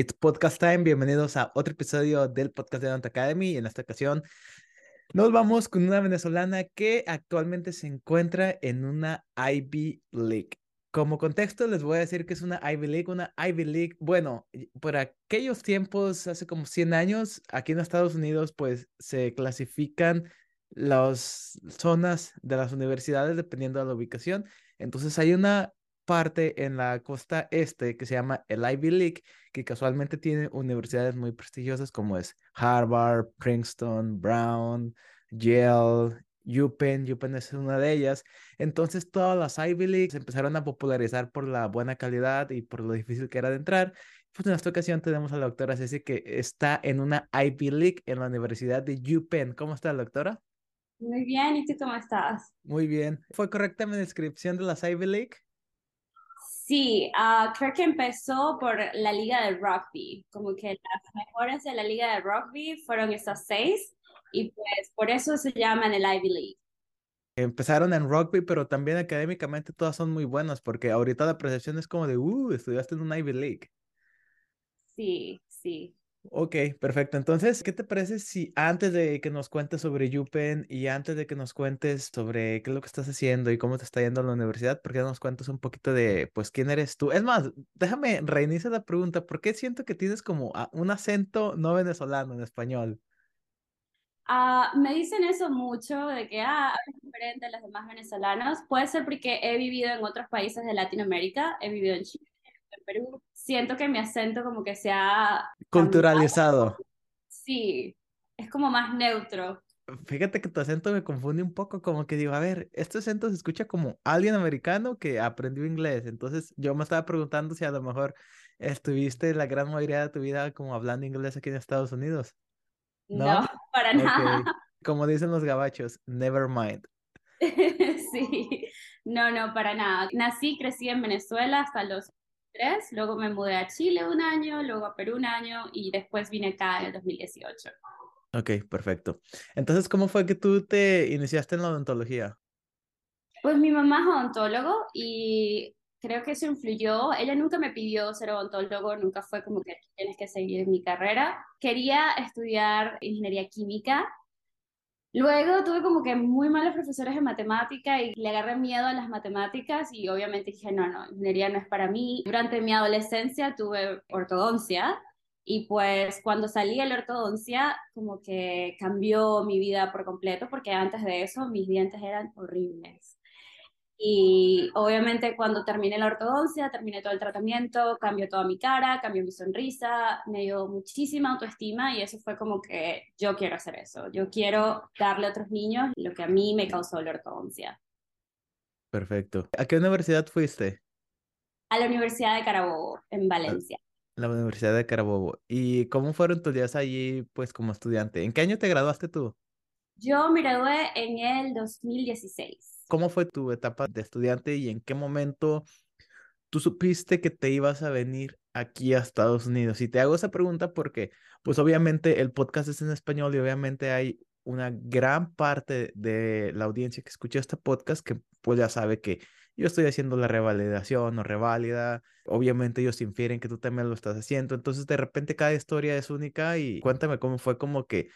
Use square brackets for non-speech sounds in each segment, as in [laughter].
It's podcast time. Bienvenidos a otro episodio del podcast de Don't Academy. En esta ocasión nos vamos con una venezolana que actualmente se encuentra en una Ivy League. Como contexto, les voy a decir que es una Ivy League, una Ivy League. Bueno, por aquellos tiempos, hace como 100 años, aquí en Estados Unidos, pues se clasifican las zonas de las universidades dependiendo de la ubicación. Entonces hay una parte en la costa este que se llama el Ivy League, que casualmente tiene universidades muy prestigiosas como es Harvard, Princeton, Brown, Yale, UPenn, UPenn es una de ellas. Entonces todas las Ivy Leagues empezaron a popularizar por la buena calidad y por lo difícil que era de entrar. Pues en esta ocasión tenemos a la doctora Ceci que está en una Ivy League en la Universidad de UPenn. ¿Cómo está, doctora? Muy bien, ¿y tú cómo estás? Muy bien. ¿Fue correcta mi descripción de las Ivy League? Sí, uh, creo que empezó por la liga de rugby, como que las mejores de la liga de rugby fueron esas seis y pues por eso se llaman el Ivy League. Empezaron en rugby, pero también académicamente todas son muy buenas, porque ahorita la percepción es como de, uh, estudiaste en un Ivy League. Sí, sí. Ok, perfecto. Entonces, ¿qué te parece si antes de que nos cuentes sobre UPenn y antes de que nos cuentes sobre qué es lo que estás haciendo y cómo te está yendo a la universidad, ¿por qué nos cuentas un poquito de, pues, quién eres tú? Es más, déjame reiniciar la pregunta. ¿Por qué siento que tienes como un acento no venezolano en español? Uh, me dicen eso mucho, de que ah, es diferente a los demás venezolanos. Puede ser porque he vivido en otros países de Latinoamérica, he vivido en Chile, en Perú, siento que mi acento como que se ha... Culturalizado. Sí, es como más neutro. Fíjate que tu acento me confunde un poco, como que digo, a ver, este acento se escucha como alguien americano que aprendió inglés, entonces yo me estaba preguntando si a lo mejor estuviste la gran mayoría de tu vida como hablando inglés aquí en Estados Unidos. No, para nada. Como dicen los gabachos, never mind. [laughs] sí, no, no, para nada. Nací, crecí en Venezuela hasta los luego me mudé a Chile un año, luego a Perú un año y después vine acá en el 2018. Ok, perfecto. Entonces, ¿cómo fue que tú te iniciaste en la odontología? Pues mi mamá es odontólogo y creo que eso influyó. Ella nunca me pidió ser odontólogo, nunca fue como que tienes que seguir mi carrera. Quería estudiar ingeniería química Luego tuve como que muy malos profesores de matemática y le agarré miedo a las matemáticas y obviamente dije, no, no, ingeniería no es para mí. Durante mi adolescencia tuve ortodoncia y pues cuando salí de la ortodoncia como que cambió mi vida por completo porque antes de eso mis dientes eran horribles. Y obviamente cuando terminé la ortodoncia, terminé todo el tratamiento, cambió toda mi cara, cambió mi sonrisa, me dio muchísima autoestima y eso fue como que yo quiero hacer eso, yo quiero darle a otros niños lo que a mí me causó la ortodoncia. Perfecto. ¿A qué universidad fuiste? A la Universidad de Carabobo, en Valencia. La Universidad de Carabobo. ¿Y cómo fueron tus días allí, pues, como estudiante? ¿En qué año te graduaste tú? Yo me gradué en el 2016. ¿Cómo fue tu etapa de estudiante y en qué momento tú supiste que te ibas a venir aquí a Estados Unidos? Y te hago esa pregunta porque, pues obviamente el podcast es en español y obviamente hay una gran parte de la audiencia que escucha este podcast que pues ya sabe que yo estoy haciendo la revalidación o reválida. Obviamente ellos infieren que tú también lo estás haciendo. Entonces de repente cada historia es única y cuéntame cómo fue como que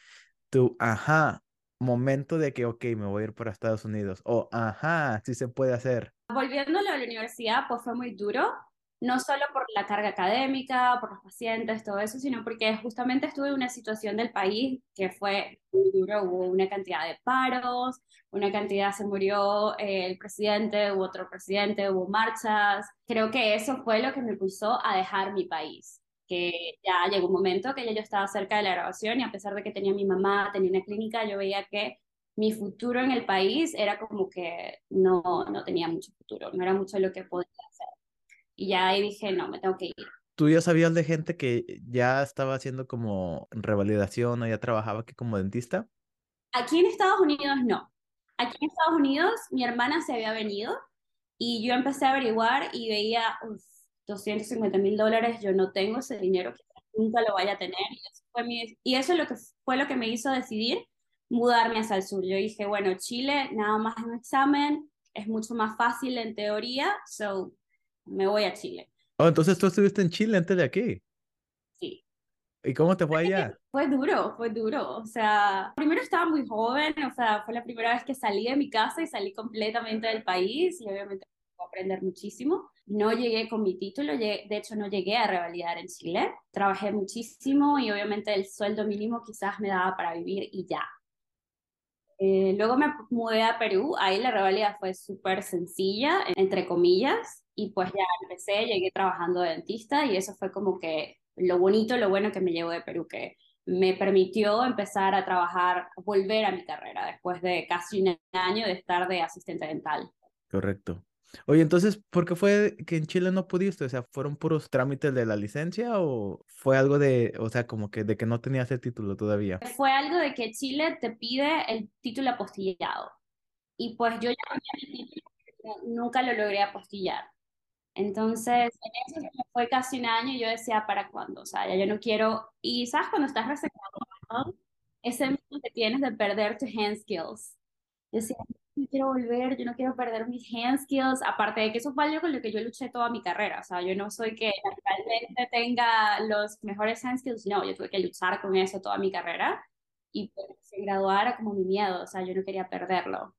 tú, ajá, momento de que, ok, me voy a ir para Estados Unidos. O, ajá, sí se puede hacer. Volviéndolo a la universidad, pues fue muy duro, no solo por la carga académica, por los pacientes, todo eso, sino porque justamente estuve en una situación del país que fue muy duro, hubo una cantidad de paros, una cantidad se murió eh, el presidente, hubo otro presidente, hubo marchas. Creo que eso fue lo que me impulsó a dejar mi país que ya llegó un momento que ya yo estaba cerca de la grabación y a pesar de que tenía mi mamá, tenía una clínica, yo veía que mi futuro en el país era como que no, no tenía mucho futuro, no era mucho lo que podía hacer. Y ya ahí dije, no, me tengo que ir. ¿Tú ya sabías de gente que ya estaba haciendo como revalidación o ya trabajaba aquí como dentista? Aquí en Estados Unidos no. Aquí en Estados Unidos mi hermana se había venido y yo empecé a averiguar y veía, 250 mil dólares, yo no tengo ese dinero, nunca lo vaya a tener. Y eso, fue mi, y eso es lo que fue lo que me hizo decidir mudarme hacia el sur. Yo dije, bueno, Chile, nada más un examen, es mucho más fácil en teoría, so me voy a Chile. Oh, entonces tú estuviste en Chile antes de aquí. Sí. ¿Y cómo te fue allá? Fue duro, fue duro. O sea, primero estaba muy joven, o sea, fue la primera vez que salí de mi casa y salí completamente del país y obviamente aprender muchísimo. No llegué con mi título, de hecho no llegué a revalidar en Chile. Trabajé muchísimo y obviamente el sueldo mínimo quizás me daba para vivir y ya. Eh, luego me mudé a Perú, ahí la revalida fue súper sencilla, entre comillas, y pues ya empecé, llegué trabajando de dentista y eso fue como que lo bonito, lo bueno que me llevó de Perú, que me permitió empezar a trabajar, volver a mi carrera después de casi un año de estar de asistente dental. Correcto. Oye, entonces, ¿por qué fue que en Chile no pudiste? O sea, ¿fueron puros trámites de la licencia o fue algo de, o sea, como que de que no tenías el título todavía? Fue algo de que Chile te pide el título apostillado. Y pues yo ya tenía mi título, nunca lo logré apostillar. Entonces, en eso fue casi un año y yo decía, ¿para cuándo? O sea, ya yo no quiero. Y sabes, cuando estás recién ese miedo que tienes de perder tus hand skills. Yo decía, no quiero volver, yo no quiero perder mis hand skills. Aparte de que eso fue algo con lo que yo luché toda mi carrera. O sea, yo no soy que realmente tenga los mejores hand skills, no, yo tuve que luchar con eso toda mi carrera. Y pues, se graduara como mi miedo, o sea, yo no quería perderlo.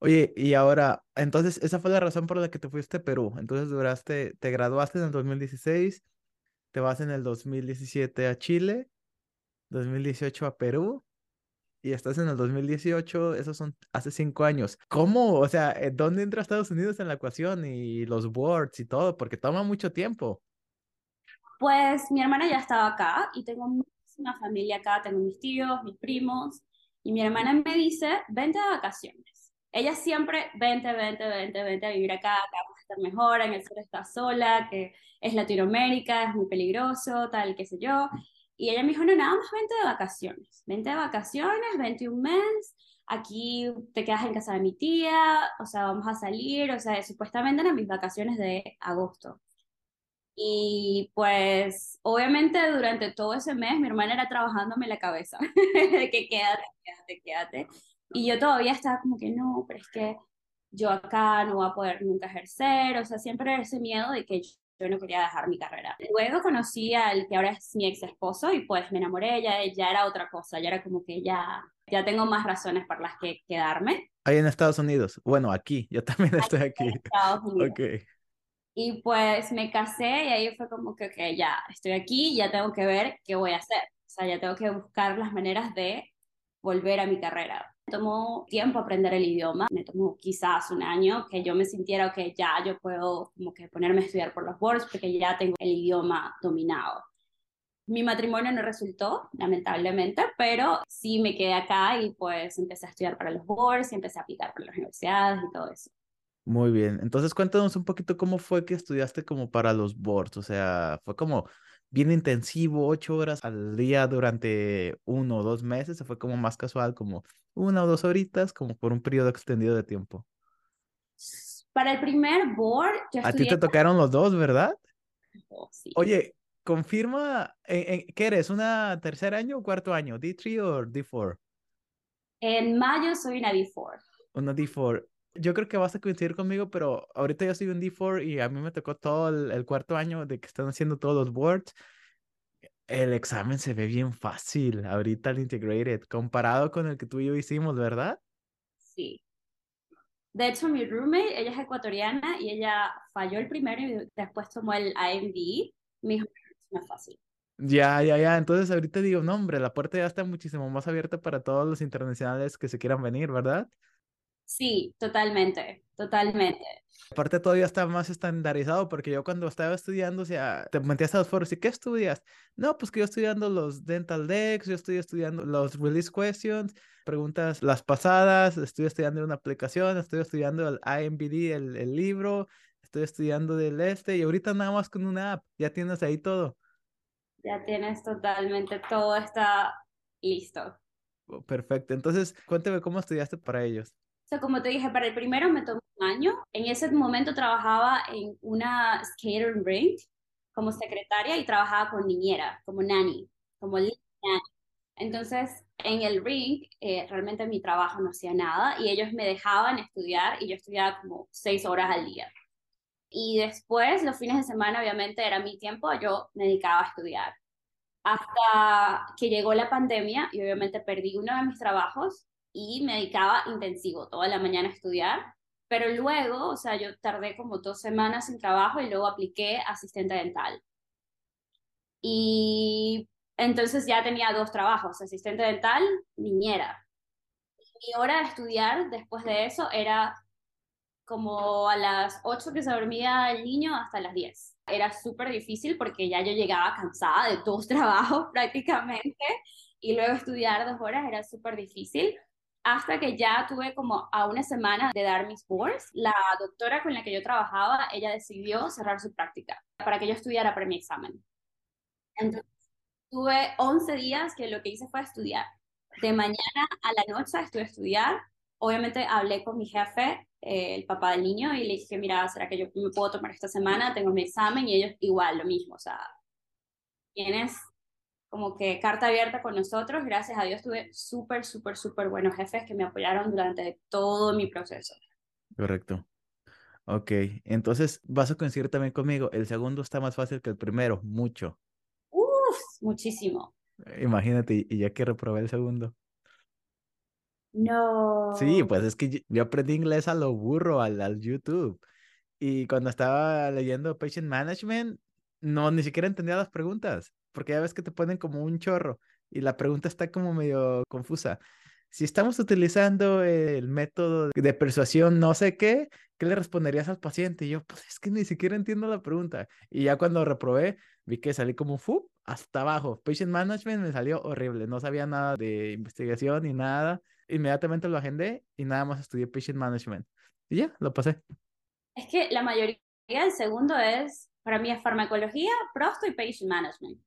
Oye, y ahora, entonces, esa fue la razón por la que te fuiste a Perú. Entonces, duraste, te graduaste en el 2016, te vas en el 2017 a Chile, 2018 a Perú, y estás en el 2018, esos son hace cinco años. ¿Cómo? O sea, eh, ¿dónde entra Estados Unidos en la ecuación y los boards y todo? Porque toma mucho tiempo. Pues mi hermana ya estaba acá y tengo una familia acá, tengo mis tíos, mis primos, y mi hermana me dice, vente de vacaciones ella siempre, vente, vente, vente, vente a vivir acá, acá vas a estar mejor, en el sur estás sola, que es Latinoamérica, es muy peligroso, tal, qué sé yo. Y ella me dijo, no, nada más vente de vacaciones, vente de vacaciones, vente un mes, aquí te quedas en casa de mi tía, o sea, vamos a salir, o sea, supuestamente eran mis vacaciones de agosto. Y pues, obviamente durante todo ese mes mi hermana era trabajándome la cabeza, [laughs] de que quédate, quédate, quédate. Y yo todavía estaba como que no, pero es que yo acá no voy a poder nunca ejercer, o sea, siempre ese miedo de que yo no quería dejar mi carrera. Luego conocí al que ahora es mi ex esposo y pues me enamoré, ya, ya era otra cosa, ya era como que ya, ya tengo más razones por las que quedarme. Ahí en Estados Unidos, bueno, aquí, yo también estoy aquí. En Estados Unidos. Okay. Y pues me casé y ahí fue como que, ok, ya estoy aquí, ya tengo que ver qué voy a hacer. O sea, ya tengo que buscar las maneras de volver a mi carrera. Tomó tiempo aprender el idioma, me tomó quizás un año que yo me sintiera que ya yo puedo como que ponerme a estudiar por los boards porque ya tengo el idioma dominado. Mi matrimonio no resultó, lamentablemente, pero sí me quedé acá y pues empecé a estudiar para los boards y empecé a aplicar para las universidades y todo eso. Muy bien, entonces cuéntanos un poquito cómo fue que estudiaste como para los boards, o sea, fue como bien intensivo, ocho horas al día durante uno o dos meses, o fue como más casual, como una o dos horitas, como por un periodo extendido de tiempo. Para el primer board, A ti te tocaron los dos, ¿verdad? Oh, sí. Oye, confirma, ¿en, qué eres? ¿Una tercer año o cuarto año? ¿D3 o D4? En mayo soy una D4. Una D4 yo creo que vas a coincidir conmigo, pero ahorita yo soy un D4 y a mí me tocó todo el, cuarto año de que están haciendo todos los boards. El examen se ve bien fácil ahorita el Integrated, comparado con el que tú y yo hicimos, ¿verdad? Sí. De hecho, mi roommate, ella es ecuatoriana y ella falló el primero y después tomó el IMD. Me dijo, es más fácil. Ya, ya, ya. Entonces ahorita digo, no, hombre, la puerta ya está muchísimo más abierta para todos los internacionales que se quieran venir, ¿verdad? Sí, totalmente, totalmente. Aparte todavía está más estandarizado porque yo cuando estaba estudiando, o sea, te metías a los foros y ¿qué estudias? No, pues que yo estoy estudiando los dental decks, yo estoy estudiando los release questions, preguntas las pasadas, estoy estudiando una aplicación, estoy estudiando el IMBD, el, el libro, estoy estudiando del este y ahorita nada más con una app, ya tienes ahí todo. Ya tienes totalmente todo está listo. Oh, perfecto. Entonces, cuéntame cómo estudiaste para ellos sea, como te dije, para el primero me tomó un año. En ese momento trabajaba en una skating rink como secretaria y trabajaba con niñera, como nanny, como nanny. Entonces, en el ring, eh, realmente mi trabajo no hacía nada y ellos me dejaban estudiar y yo estudiaba como seis horas al día. Y después, los fines de semana, obviamente, era mi tiempo, yo me dedicaba a estudiar. hasta que llegó la pandemia y obviamente perdí uno de mis trabajos y me dedicaba intensivo toda la mañana a estudiar, pero luego, o sea, yo tardé como dos semanas sin trabajo y luego apliqué asistente dental. Y entonces ya tenía dos trabajos, asistente dental, niñera. Mi hora de estudiar después de eso era como a las 8 que se dormía el niño hasta las 10. Era súper difícil porque ya yo llegaba cansada de dos [laughs] trabajos prácticamente y luego estudiar dos horas era súper difícil. Hasta que ya tuve como a una semana de dar mis boards, la doctora con la que yo trabajaba, ella decidió cerrar su práctica para que yo estudiara para mi examen. Entonces, tuve 11 días que lo que hice fue estudiar. De mañana a la noche estuve a estudiar. Obviamente hablé con mi jefe eh, el papá del niño y le dije, mira, ¿será que yo me puedo tomar esta semana? Tengo mi examen y ellos igual, lo mismo, o sea, tienes como que carta abierta con nosotros, gracias a Dios tuve súper, súper, súper buenos jefes que me apoyaron durante todo mi proceso. Correcto. Ok, entonces vas a coincidir también conmigo, el segundo está más fácil que el primero, mucho. Uf, muchísimo. Imagínate, y ya que reprobé el segundo. No. Sí, pues es que yo aprendí inglés a lo burro, al, al YouTube. Y cuando estaba leyendo Patient Management, no, ni siquiera entendía las preguntas, porque ya ves que te ponen como un chorro y la pregunta está como medio confusa. Si estamos utilizando el método de persuasión no sé qué, ¿qué le responderías al paciente? Y yo, pues es que ni siquiera entiendo la pregunta. Y ya cuando reprobé, vi que salí como fu hasta abajo. Patient Management me salió horrible, no sabía nada de investigación ni nada inmediatamente lo agendé y nada más estudié Patient Management. Y ya, lo pasé. Es que la mayoría del segundo es, para mí es farmacología, prosto y Patient Management.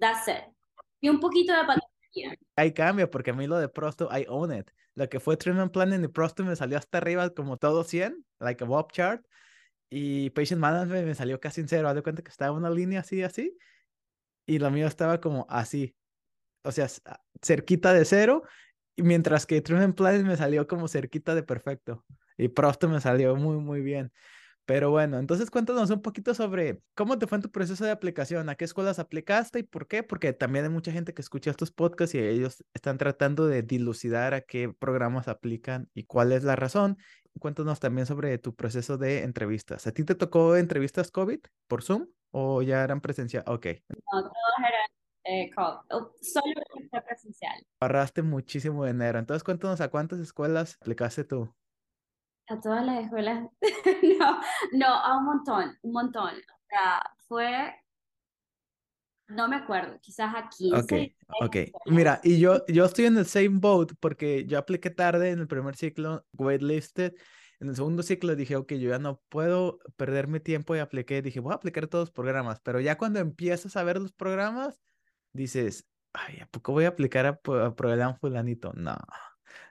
That's it. Y un poquito de patología. Hay cambio, porque a mí lo de prosto, I own it. Lo que fue Treatment Planning y prosto me salió hasta arriba como todo 100, like a Bob chart. Y Patient Management me salió casi en cero. Haz de cuenta que estaba una línea así, así. Y lo mío estaba como así. O sea, cerquita de cero mientras que Truman Planning me salió como cerquita de perfecto. Y Prosto me salió muy, muy bien. Pero bueno, entonces cuéntanos un poquito sobre cómo te fue en tu proceso de aplicación, a qué escuelas aplicaste y por qué, porque también hay mucha gente que escucha estos podcasts y ellos están tratando de dilucidar a qué programas aplican y cuál es la razón. Cuéntanos también sobre tu proceso de entrevistas. ¿A ti te tocó entrevistas COVID por Zoom o ya eran presencial? Ok. No, todos eran eh, solo presencial. Ahorraste muchísimo dinero. Entonces, cuéntanos a cuántas escuelas aplicaste tú. A todas las escuelas. [laughs] no, [laughs] no, a un montón, un montón. O sea, fue. No me acuerdo, quizás a 15. Ok, ok. Mira, y yo, yo estoy en el same boat porque yo apliqué tarde en el primer ciclo, waitlisted. En el segundo ciclo dije, ok, yo ya no puedo perder mi tiempo y apliqué. Dije, voy a aplicar todos los programas. Pero ya cuando empiezas a ver los programas, dices, ay, ¿a poco voy a aplicar a, programa fulanito? No.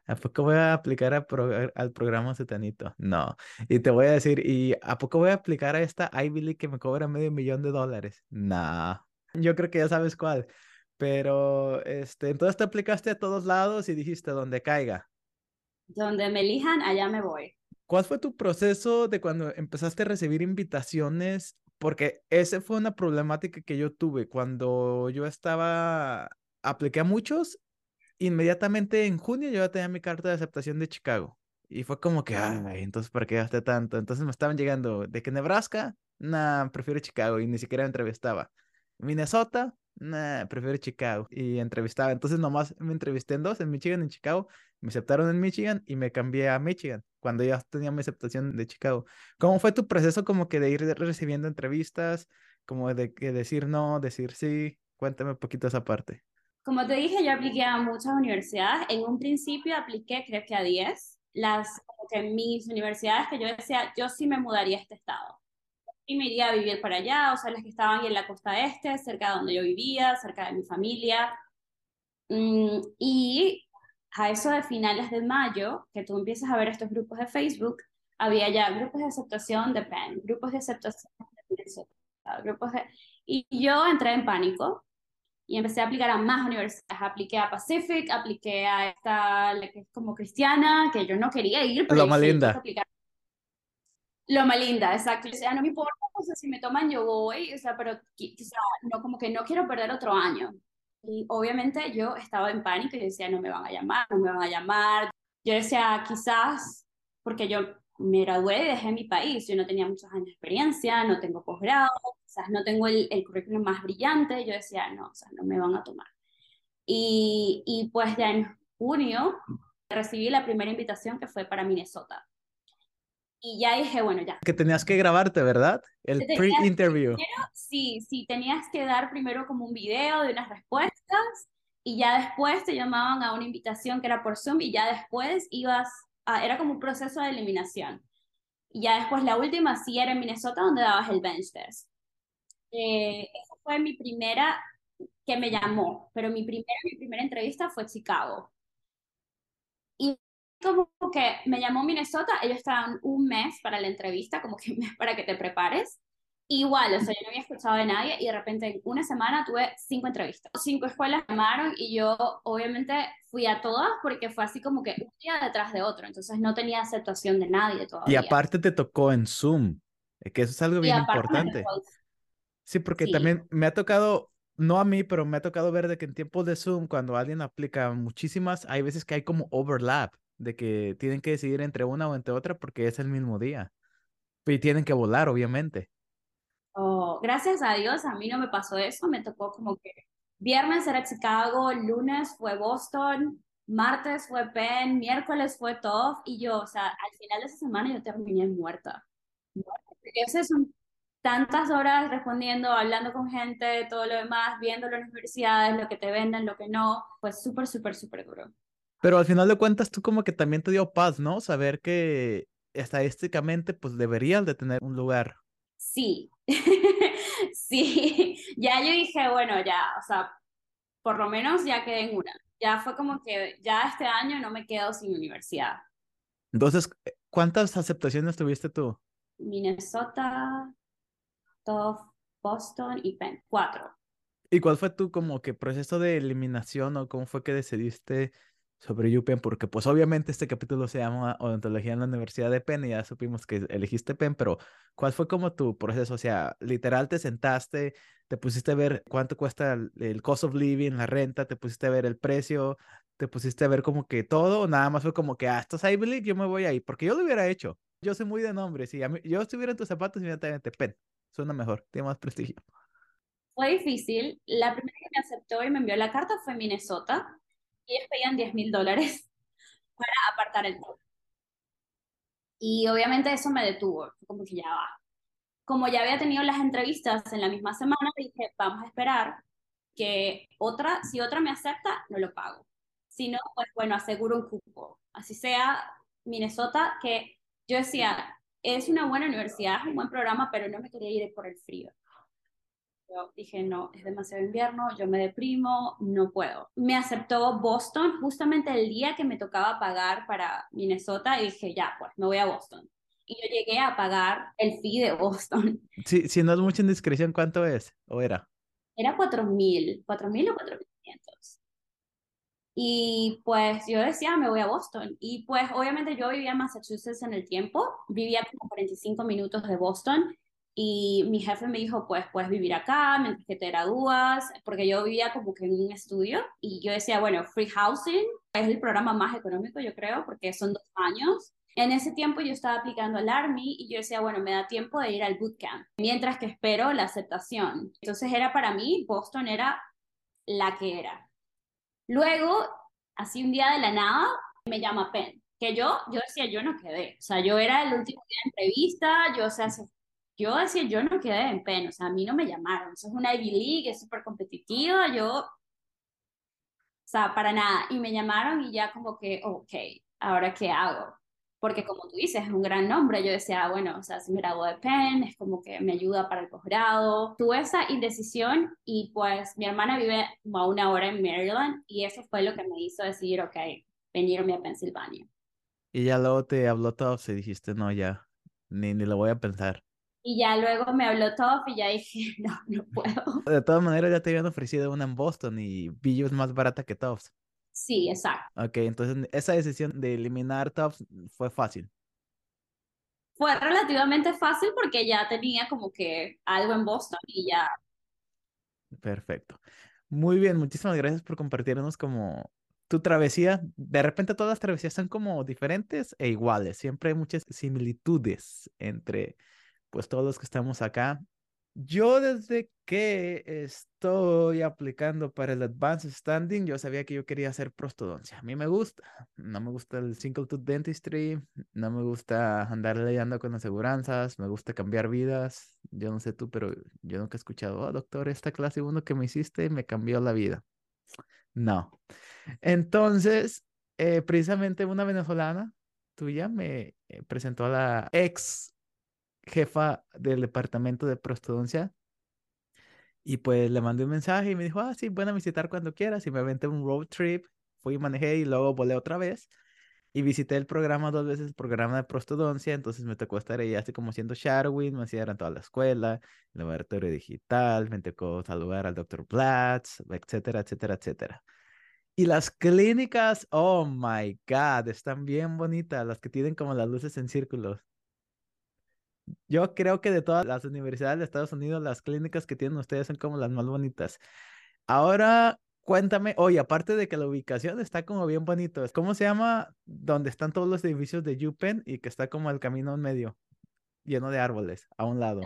¿A poco voy a aplicar al programa setanito? No. Y te voy a decir, ¿y a poco voy a aplicar a esta Ivy League que me cobra medio millón de dólares? No. Yo creo que ya sabes cuál. Pero, este, entonces te aplicaste a todos lados y dijiste, donde caiga. Donde me elijan, allá me voy. ¿Cuál fue tu proceso de cuando empezaste a recibir invitaciones porque esa fue una problemática que yo tuve cuando yo estaba, apliqué a muchos, inmediatamente en junio yo ya tenía mi carta de aceptación de Chicago. Y fue como que, ay, entonces, ¿para qué gasté tanto? Entonces me estaban llegando de que Nebraska, nah, prefiero Chicago y ni siquiera entrevistaba. Minnesota, nah, prefiero Chicago y entrevistaba. Entonces nomás me entrevisté en dos, en Michigan y en Chicago. Me aceptaron en Michigan y me cambié a Michigan cuando ya tenía mi aceptación de Chicago. ¿Cómo fue tu proceso como que de ir recibiendo entrevistas, como de que decir no, decir sí? Cuéntame un poquito esa parte. Como te dije, yo apliqué a muchas universidades. En un principio apliqué creo que a 10. Las, que mis universidades que yo decía, yo sí me mudaría a este estado. Y me iría a vivir para allá, o sea, las que estaban en la costa este, cerca de donde yo vivía, cerca de mi familia. Mm, y a eso de finales de mayo, que tú empiezas a ver estos grupos de Facebook, había ya grupos de aceptación de PEN, grupos de aceptación de grupos de... Y yo entré en pánico y empecé a aplicar a más universidades. Apliqué a Pacific, apliqué a esta, la que es como cristiana, que yo no quería ir. Pero más linda. Lo más linda, exacto. O sea, no me importa, o sea, si me toman yo voy, o sea, pero o sea, no, como que no quiero perder otro año. Y obviamente yo estaba en pánico y decía, no me van a llamar, no me van a llamar. Yo decía, quizás, porque yo me gradué y dejé mi país, yo no tenía muchos años de experiencia, no tengo posgrado, quizás no tengo el, el currículum más brillante, yo decía, no, o sea, no me van a tomar. Y, y pues ya en junio recibí la primera invitación que fue para Minnesota. Y ya dije, bueno, ya. Que tenías que grabarte, ¿verdad? El pre-interview. Sí, sí, tenías que dar primero como un video de unas respuestas y ya después te llamaban a una invitación que era por Zoom y ya después ibas, a, era como un proceso de eliminación. Y ya después la última sí era en Minnesota donde dabas el bench test. Eh, esa fue mi primera que me llamó, pero mi primera, mi primera entrevista fue Chicago. Y como que me llamó Minnesota, ellos estaban un mes para la entrevista, como que [laughs] para que te prepares. Igual, o sea, yo no había escuchado de nadie y de repente en una semana tuve cinco entrevistas. Cinco escuelas llamaron y yo obviamente fui a todas porque fue así como que un día detrás de otro, entonces no tenía aceptación de nadie todavía. Y aparte te tocó en Zoom, que eso es algo bien importante. Sí, porque también me ha tocado no a mí, pero me ha tocado ver de que en tiempos de Zoom, cuando alguien aplica muchísimas, hay veces que hay como overlap, de que tienen que decidir entre una o entre otra porque es el mismo día. Y tienen que volar, obviamente. Oh, gracias a Dios, a mí no me pasó eso, me tocó como que viernes era Chicago, lunes fue Boston, martes fue Penn, miércoles fue Toff y yo, o sea, al final de esa semana yo terminé muerta. Ese es un tantas horas respondiendo, hablando con gente, todo lo demás, viendo las universidades, lo que te venden, lo que no, pues súper, súper, súper duro. Pero al final de cuentas, tú como que también te dio paz, ¿no? Saber que estadísticamente, pues deberían de tener un lugar. Sí, [laughs] sí, ya yo dije, bueno, ya, o sea, por lo menos ya quedé en una. Ya fue como que ya este año no me quedo sin universidad. Entonces, ¿cuántas aceptaciones tuviste tú? Minnesota, Boston y Penn. Cuatro. ¿Y cuál fue tu como que proceso de eliminación o cómo fue que decidiste sobre UPenn? Porque pues obviamente este capítulo se llama Odontología en la Universidad de Penn y ya supimos que elegiste Penn, pero ¿cuál fue como tu proceso? O sea, literal te sentaste, te pusiste a ver cuánto cuesta el, cost of living, la renta, te pusiste a ver el precio, te pusiste a ver como que todo, nada más fue como que, ah, estás Ivy League, yo me voy ahí, porque yo lo hubiera hecho. Yo soy muy de nombre, si a mí, yo estuviera en tus zapatos, inmediatamente Penn. Suena mejor, tiene más prestigio. Fue difícil. La primera que me aceptó y me envió la carta fue Minnesota. Y ellos pedían 10 mil dólares [laughs] para apartar el tour. Y obviamente eso me detuvo. Como que ya va. Como ya había tenido las entrevistas en la misma semana, dije, vamos a esperar que otra, si otra me acepta, no lo pago. Si no, pues bueno, aseguro un cupo. Así sea Minnesota, que yo decía, es una buena universidad, es un buen programa, pero no me quería ir por el frío. Yo dije, no, es demasiado invierno, yo me deprimo, no puedo. Me aceptó Boston justamente el día que me tocaba pagar para Minnesota y dije, ya, pues me voy a Boston. Y yo llegué a pagar el fee de Boston. Sí, si no es mucha indiscreción, ¿cuánto es? ¿O era? Era 4.000, 4.000 o 4.500. Y pues yo decía, me voy a Boston. Y pues obviamente yo vivía en Massachusetts en el tiempo, vivía como 45 minutos de Boston. Y mi jefe me dijo, pues puedes vivir acá mientras que te gradúas, porque yo vivía como que en un estudio. Y yo decía, bueno, free housing es el programa más económico, yo creo, porque son dos años. En ese tiempo yo estaba aplicando al Army y yo decía, bueno, me da tiempo de ir al bootcamp, mientras que espero la aceptación. Entonces era para mí, Boston era la que era. Luego, así un día de la nada, me llama Penn, que yo, yo decía, yo no quedé, o sea, yo era el último día de entrevista, yo, o sea, yo decía, yo no quedé en Penn, o sea, a mí no me llamaron, eso es una Ivy League, es súper competitiva, yo, o sea, para nada, y me llamaron y ya como que, ok, ¿ahora qué hago? Porque como tú dices, es un gran nombre. Yo decía, bueno, o sea, si me graduó de Penn, es como que me ayuda para el posgrado. Tuve esa indecisión y pues mi hermana vive a una hora en Maryland y eso fue lo que me hizo decidir, ok, venirme a Pensilvania. Y ya luego te habló Toff y dijiste, no, ya, ni, ni lo voy a pensar. Y ya luego me habló Toff y ya dije, [laughs] no, no puedo. De todas maneras, ya te habían ofrecido una en Boston y Billo es más barata que Toffs. Sí, exacto. Ok, entonces esa decisión de eliminar Tops fue fácil. Fue relativamente fácil porque ya tenía como que algo en Boston y ya. Perfecto. Muy bien, muchísimas gracias por compartirnos como tu travesía. De repente todas las travesías son como diferentes e iguales. Siempre hay muchas similitudes entre pues todos los que estamos acá. Yo desde que estoy aplicando para el Advanced Standing, yo sabía que yo quería hacer prostodoncia. A mí me gusta. No me gusta el Single Tooth Dentistry. No me gusta andar leyendo con aseguranzas. Me gusta cambiar vidas. Yo no sé tú, pero yo nunca he escuchado, oh, doctor, esta clase uno que me hiciste me cambió la vida. No. Entonces, eh, precisamente una venezolana tuya me eh, presentó a la ex jefa del departamento de prostodoncia. Y pues le mandé un mensaje y me dijo, ah, sí, a visitar cuando quieras. Y me aventé un road trip, fui y manejé y luego volé otra vez. Y visité el programa dos veces, el programa de prostodoncia. Entonces me tocó estar ahí así como siendo shadowing, me hacían toda la escuela, el laboratorio digital, me tocó saludar al doctor Platz, etcétera, etcétera, etcétera. Y las clínicas, oh my God, están bien bonitas, las que tienen como las luces en círculos. Yo creo que de todas las universidades de Estados Unidos, las clínicas que tienen ustedes son como las más bonitas. Ahora, cuéntame, oye, aparte de que la ubicación está como bien bonito, ¿cómo se llama donde están todos los edificios de UPenn y que está como el camino en medio, lleno de árboles, a un lado?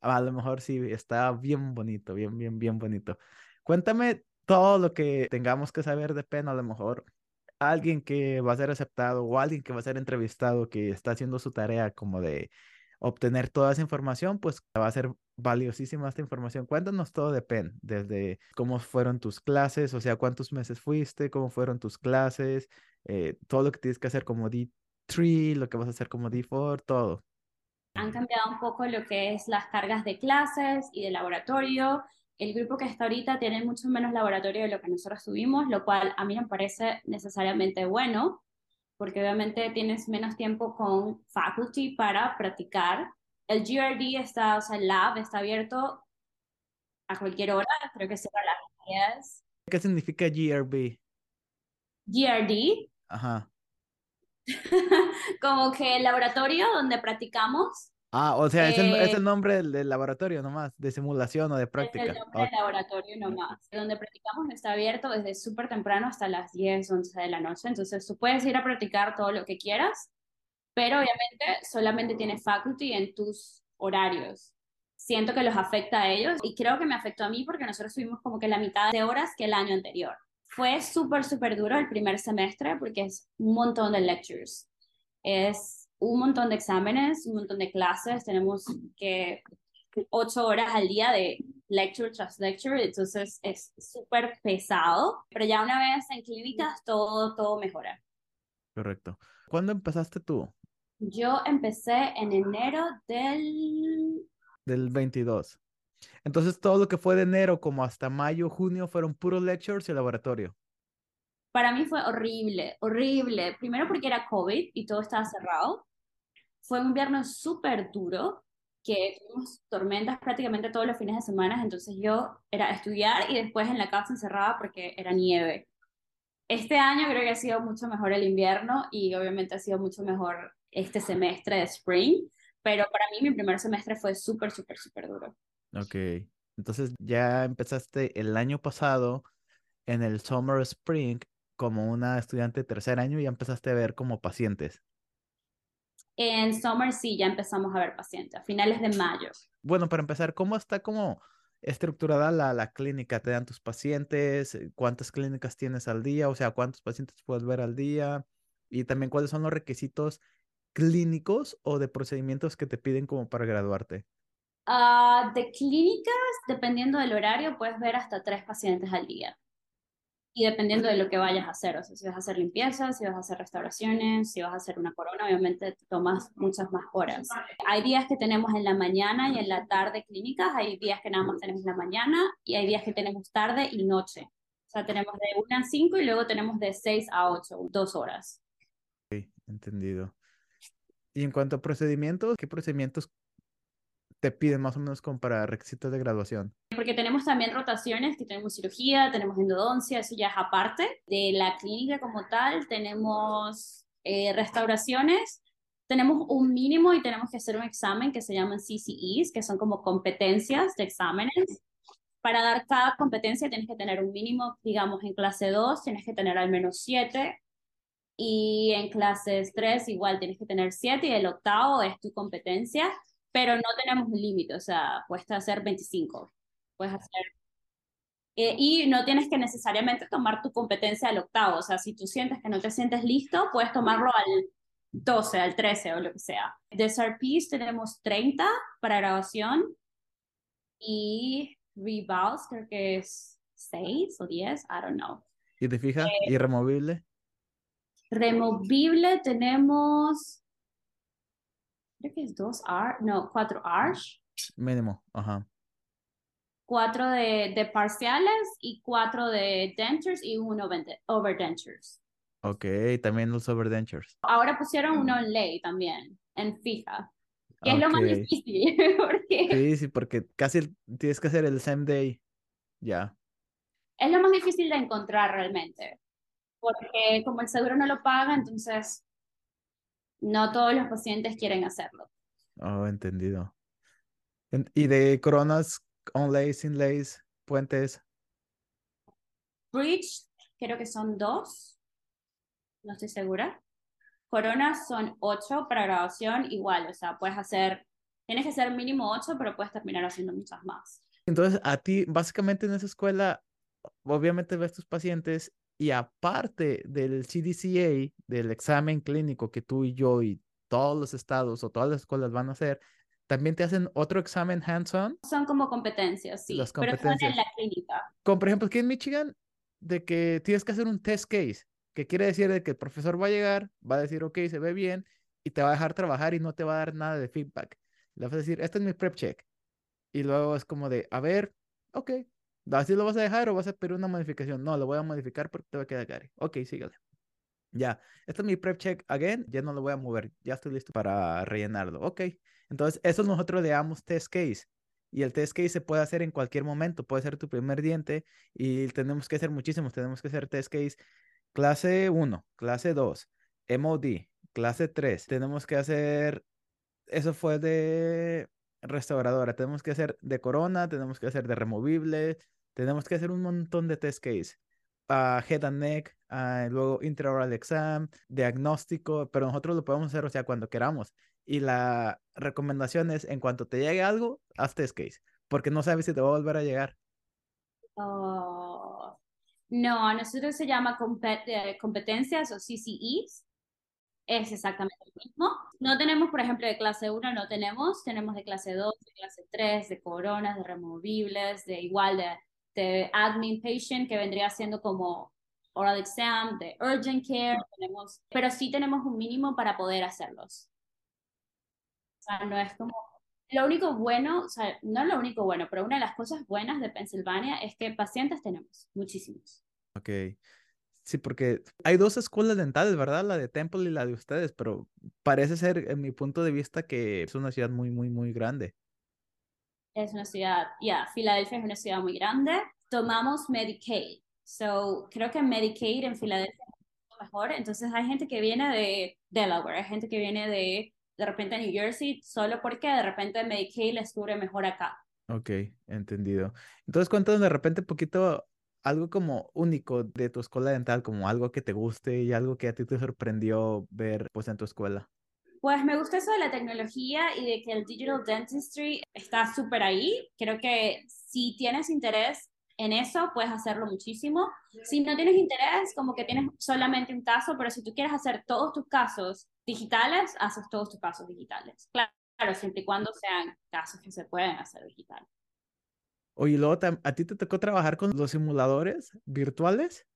A lo mejor sí, está bien bonito, bien, bien, bien bonito. Cuéntame todo lo que tengamos que saber de Penn, a lo mejor alguien que va a ser aceptado o alguien que va a ser entrevistado que está haciendo su tarea como de obtener toda esa información, pues va a ser valiosísima esta información. Cuéntanos todo de Penn, desde cómo fueron tus clases, o sea, cuántos meses fuiste, cómo fueron tus clases, eh, todo lo que tienes que hacer como D3, lo que vas a hacer como D4, todo. Han cambiado un poco lo que es las cargas de clases y de laboratorio el grupo que está ahorita tiene mucho menos laboratorio de lo que nosotros tuvimos, lo cual a mí no me parece necesariamente bueno, porque obviamente tienes menos tiempo con faculty para practicar. El GRD está, o sea, el lab está abierto a cualquier hora, creo que será las 10. ¿Qué significa GRB? GRD. Ajá. [laughs] Como que el laboratorio donde practicamos Ah, o sea, es, el, es, el, nombre del, laboratorio nomás, de simulación o de práctica. Es el nombre del laboratorio nomás. Donde practicamos está abierto desde súper temprano hasta las 10, 11 de la noche. Entonces tú puedes ir a practicar todo lo que quieras, pero obviamente solamente tienes faculty en tus horarios. Siento que los afecta a ellos y creo que me afectó a mí porque nosotros tuvimos como que la mitad de horas que el año anterior. Fue súper, súper duro el primer semestre porque es un montón de lectures. Es un montón de exámenes, un montón de clases, tenemos que ocho horas al día de lecture tras lecture, entonces es súper pesado, pero ya una vez en clínicas todo, todo mejora. Correcto. ¿Cuándo empezaste tú? Yo empecé en enero del... Del 22. Entonces todo lo que fue de enero como hasta mayo, junio fueron puros lectures y laboratorio. Para mí fue horrible, horrible. Primero porque era COVID y todo estaba cerrado fue un invierno súper duro, que tuvimos tormentas prácticamente todos los fines de semana, entonces yo era estudiar y después en la casa encerrada porque era nieve. Este año creo que ha sido mucho mejor el invierno y obviamente ha sido mucho mejor este semestre de spring, pero para mí mi primer semestre fue súper, súper, súper duro. Ok, entonces ya empezaste el año pasado en el Summer Spring como una estudiante de tercer año y ya empezaste a ver como pacientes. En Summer sí, ya empezamos a ver pacientes, a finales de mayo. Bueno, para empezar, ¿cómo está como estructurada la, la clínica? ¿Te dan tus pacientes? ¿Cuántas clínicas tienes al día? O sea, ¿cuántos pacientes puedes ver al día? Y también, ¿cuáles son los requisitos clínicos o de procedimientos que te piden como para graduarte? Uh, de clínicas, dependiendo del horario, puedes ver hasta tres pacientes al día y dependiendo de lo que vayas a hacer, o sea, si vas a hacer limpieza, si vas a hacer restauraciones, si vas a hacer una corona, obviamente tomas muchas más horas. Hay días que tenemos en la mañana y en la tarde clínicas, hay días que nada más tenemos la mañana y hay días que tenemos tarde y noche. O sea, tenemos de 1 a 5 y luego tenemos de 6 a 8, dos horas. Sí, entendido. Y en cuanto a procedimientos, ¿qué procedimientos te piden más o menos como para requisitos de graduación? Porque tenemos también rotaciones, que tenemos cirugía, tenemos endodoncia, eso ya es aparte de la clínica como tal, tenemos eh, restauraciones, tenemos un mínimo y tenemos que hacer un examen que se llaman CCEs, que son como competencias de exámenes. para dar cada competencia tienes que tener un mínimo, digamos, en clase 2 tienes que tener al menos 7 y en clases 3 igual tienes que tener 7 y el octavo es tu competencia, pero no tenemos un límite, o sea, puedes hacer 25, puedes hacer... Eh, y no tienes que necesariamente tomar tu competencia al octavo, o sea, si tú sientes que no te sientes listo, puedes tomarlo al 12, al 13 o lo que sea. De SRPs tenemos 30 para grabación y revals creo que es 6 o 10, I don't know. ¿Y te fijas? ¿Y removible? Removible tenemos, creo que es 2 R, no, 4 R's. Mínimo, ajá. 4 de, de parciales y 4 de dentures y uno over dentures. Ok, también los overdentures. Ahora pusieron uno en ley también, en fija. Que es lo más difícil. [laughs] porque... Sí, sí, porque casi tienes que hacer el same day. Ya. Es lo más difícil de encontrar realmente. Porque como el seguro no lo paga, entonces no todos los pacientes quieren hacerlo. Oh, entendido. ¿Y de coronas on ley, sin leyes, puentes? Bridge, creo que son dos no estoy segura. Coronas son ocho para grabación, igual, o sea, puedes hacer, tienes que hacer mínimo ocho, pero puedes terminar haciendo muchas más. Entonces, a ti, básicamente en esa escuela, obviamente ves tus pacientes y aparte del CDCA, del examen clínico que tú y yo y todos los estados o todas las escuelas van a hacer, también te hacen otro examen hands-on. Son como competencias, sí, las competencias. pero son en la clínica. Como por ejemplo aquí en Michigan, de que tienes que hacer un test case que quiere decir de que el profesor va a llegar, va a decir, ok, se ve bien, y te va a dejar trabajar y no te va a dar nada de feedback. Le vas a decir, este es mi prep check. Y luego es como de, a ver, ok, así lo vas a dejar o vas a pedir una modificación. No, lo voy a modificar porque te va a quedar Gary. Ok, sígale. Ya, este es mi prep check again, ya no lo voy a mover, ya estoy listo para rellenarlo. Ok, entonces eso nosotros le damos test case. Y el test case se puede hacer en cualquier momento, puede ser tu primer diente y tenemos que hacer muchísimos, tenemos que hacer test case Clase 1, clase 2, MOD, clase 3. Tenemos que hacer, eso fue de restauradora, tenemos que hacer de corona, tenemos que hacer de removible, tenemos que hacer un montón de test case. Uh, head and neck, uh, luego intraoral exam, diagnóstico, pero nosotros lo podemos hacer, o sea, cuando queramos. Y la recomendación es, en cuanto te llegue algo, haz test case, porque no sabes si te va a volver a llegar. Oh, no, a nosotros se llama eh, competencias o CCEs. Es exactamente lo mismo. No tenemos, por ejemplo, de clase 1, no tenemos. Tenemos de clase 2, de clase 3, de coronas, de removibles, de igual de, de admin patient, que vendría siendo como oral exam, de urgent care. Tenemos, pero sí tenemos un mínimo para poder hacerlos. O sea, no es como lo único bueno, o sea, no lo único bueno, pero una de las cosas buenas de Pensilvania es que pacientes tenemos, muchísimos. Ok. Sí, porque hay dos escuelas dentales, ¿verdad? La de Temple y la de ustedes, pero parece ser, en mi punto de vista, que es una ciudad muy, muy, muy grande. Es una ciudad, ya, Filadelfia es una ciudad muy grande. Tomamos Medicaid. So, creo que Medicaid en Filadelfia es mejor. Entonces, hay gente que viene de Delaware, hay gente que viene de de repente New Jersey, solo porque de repente Medicaid les cubre mejor acá. Ok, entendido. Entonces cuéntanos de repente un poquito algo como único de tu escuela dental, como algo que te guste y algo que a ti te sorprendió ver pues en tu escuela. Pues me gusta eso de la tecnología y de que el digital dentistry está súper ahí. Creo que si tienes interés en eso, puedes hacerlo muchísimo. Si no tienes interés, como que tienes solamente un caso, pero si tú quieres hacer todos tus casos digitales, haces todos tus casos digitales. Claro, siempre y cuando sean casos que se pueden hacer digitales. Oye, luego, ¿a ti te tocó trabajar con los simuladores virtuales?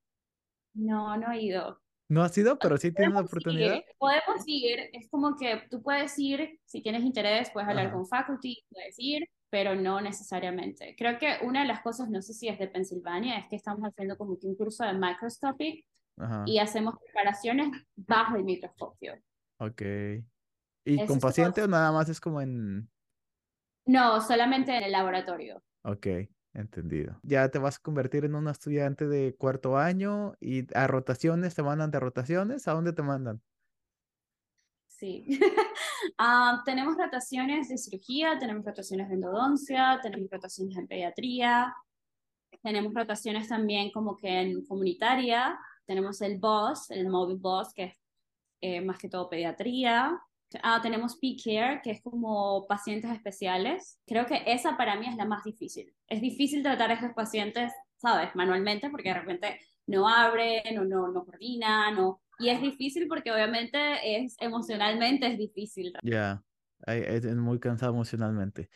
No, no he ido. No has ido, pero sí tienes la oportunidad. podemos ir, es como que tú puedes ir, si tienes interés, puedes hablar con faculty, puedes ir, pero no necesariamente. Creo que una de las cosas, no sé si es de Pensilvania, es que estamos haciendo como que un curso de microscopic y hacemos preparaciones bajo el microscopio. Ok. ¿Y con paciente o nada más es como en...? No, solamente en el laboratorio. Ok, entendido. Ya te vas a convertir en un estudiante de cuarto año y a rotaciones, ¿te mandan de rotaciones? ¿A dónde te mandan? Sí. [laughs] Ah, tenemos rotaciones de cirugía, tenemos rotaciones de endodoncia, tenemos rotaciones en pediatría, Tenemos rotaciones también como que en comunitaria. Tenemos el BOSS, el Mobile BOSS, que es eh, más que todo pediatría. Ah, tenemos P-Care, que es como pacientes especiales. Creo que esa para mí es la más difícil. Es difícil tratar a estos pacientes, ¿sabes? Manualmente, porque de repente no abren o no, no coordinan. O... Y es difícil porque obviamente es emocionalmente es difícil. Ya, es muy cansado emocionalmente.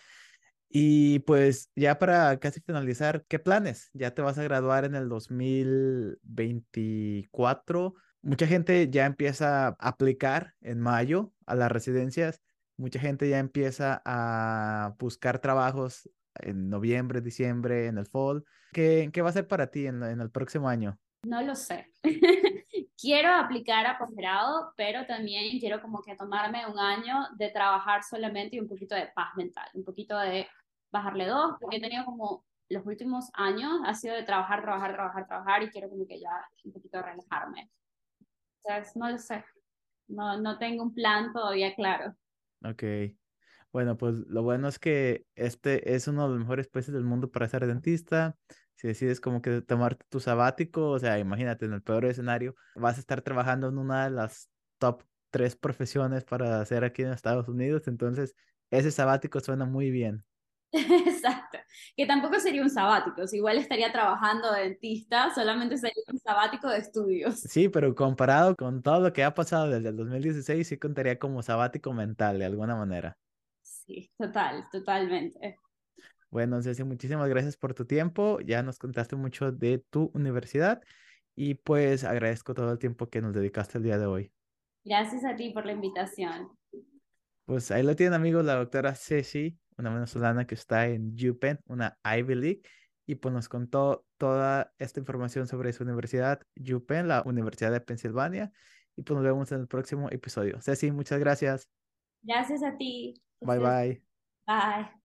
Y pues ya para casi finalizar, ¿qué planes? Ya te vas a graduar en el 2024. Mucha gente ya empieza a aplicar en mayo a las residencias. Mucha gente ya empieza a buscar trabajos en noviembre, diciembre, en el fall. ¿Qué, qué va a ser para ti en, en el próximo año? No lo sé. [laughs] quiero aplicar a posgrado, pero también quiero como que tomarme un año de trabajar solamente y un poquito de paz mental, un poquito de bajarle dos, porque he tenido como los últimos años ha sido de trabajar, trabajar, trabajar, trabajar y quiero como que ya un poquito relajarme. No lo sé. No, no tengo un plan todavía claro. Ok. Bueno, pues lo bueno es que este es uno de los mejores países del mundo para ser dentista. Si decides como que tomarte tu sabático, o sea, imagínate, en el peor escenario, vas a estar trabajando en una de las top tres profesiones para hacer aquí en Estados Unidos. Entonces, ese sabático suena muy bien. [laughs] Exacto, que tampoco sería un sabático, igual estaría trabajando de dentista, solamente sería un sabático de estudios. Sí, pero comparado con todo lo que ha pasado desde el 2016, sí contaría como sabático mental de alguna manera. Sí, total, totalmente. Bueno, Ceci, muchísimas gracias por tu tiempo, ya nos contaste mucho de tu universidad y pues agradezco todo el tiempo que nos dedicaste el día de hoy. Gracias a ti por la invitación. Pues ahí lo tienen amigos, la doctora Ceci una venezolana que está en UPenn, una Ivy League, y pues nos contó toda esta información sobre su universidad, UPenn, la Universidad de Pensilvania, y pues nos vemos en el próximo episodio. Ceci, muchas gracias. Gracias a ti. Bye bye. Bye.